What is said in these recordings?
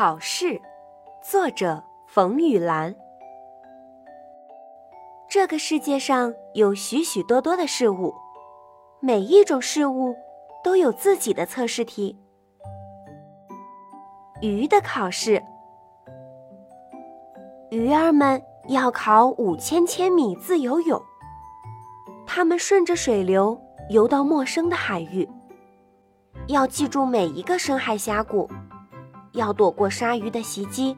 考试，作者冯雨兰。这个世界上有许许多多的事物，每一种事物都有自己的测试题。鱼的考试，鱼儿们要考五千千米自由泳，它们顺着水流游到陌生的海域，要记住每一个深海峡谷。要躲过鲨鱼的袭击，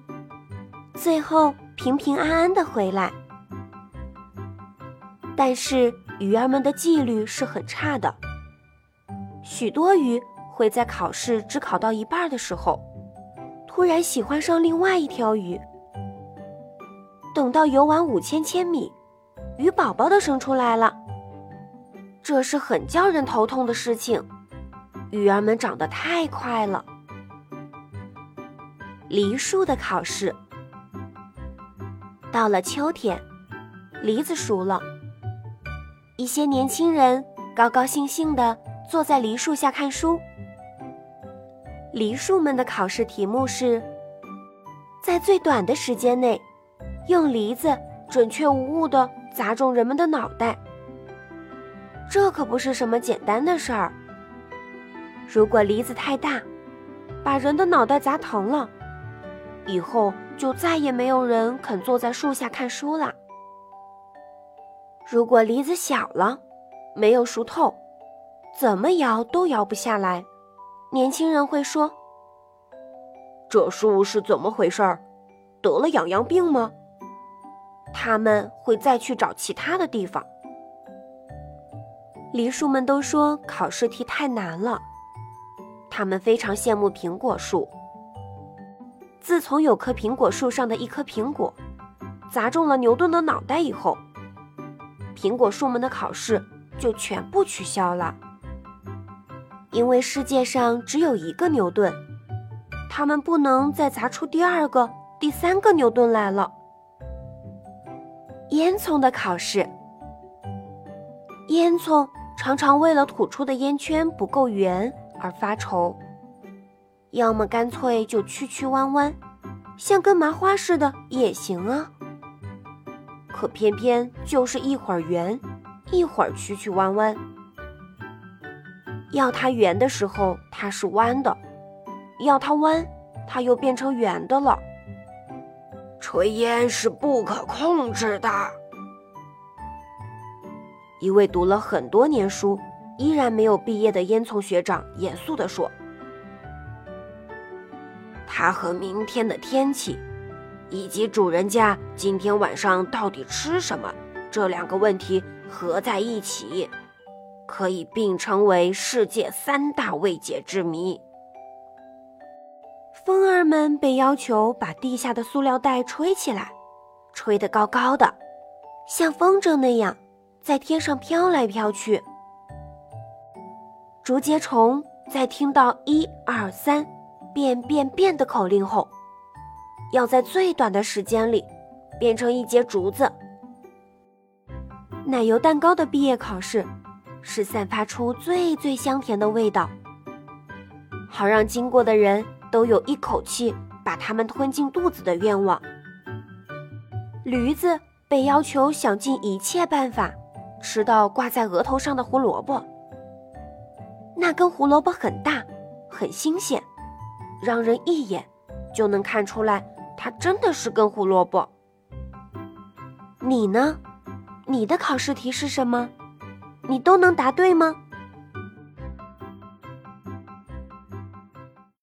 最后平平安安的回来。但是鱼儿们的纪律是很差的，许多鱼会在考试只考到一半的时候，突然喜欢上另外一条鱼。等到游完五千千米，鱼宝宝都生出来了，这是很叫人头痛的事情。鱼儿们长得太快了。梨树的考试到了秋天，梨子熟了，一些年轻人高高兴兴地坐在梨树下看书。梨树们的考试题目是：在最短的时间内，用梨子准确无误地砸中人们的脑袋。这可不是什么简单的事儿。如果梨子太大，把人的脑袋砸疼了。以后就再也没有人肯坐在树下看书了。如果梨子小了，没有熟透，怎么摇都摇不下来，年轻人会说：“这树是怎么回事儿？得了痒痒病吗？”他们会再去找其他的地方。梨树们都说考试题太难了，他们非常羡慕苹果树。自从有棵苹果树上的一颗苹果砸中了牛顿的脑袋以后，苹果树们的考试就全部取消了。因为世界上只有一个牛顿，他们不能再砸出第二个、第三个牛顿来了。烟囱的考试，烟囱常常为了吐出的烟圈不够圆而发愁。要么干脆就曲曲弯弯，像根麻花似的也行啊。可偏偏就是一会儿圆，一会儿曲曲弯弯。要它圆的时候它是弯的，要它弯，它又变成圆的了。炊烟是不可控制的。一位读了很多年书，依然没有毕业的烟囱学长严肃地说。它和明天的天气，以及主人家今天晚上到底吃什么这两个问题合在一起，可以并称为世界三大未解之谜。风儿们被要求把地下的塑料袋吹起来，吹得高高的，像风筝那样在天上飘来飘去。竹节虫在听到一二三。变变变的口令后，要在最短的时间里变成一节竹子。奶油蛋糕的毕业考试是散发出最最香甜的味道，好让经过的人都有一口气把它们吞进肚子的愿望。驴子被要求想尽一切办法吃到挂在额头上的胡萝卜，那根胡萝卜很大，很新鲜。让人一眼就能看出来，它真的是根胡萝卜。你呢？你的考试题是什么？你都能答对吗？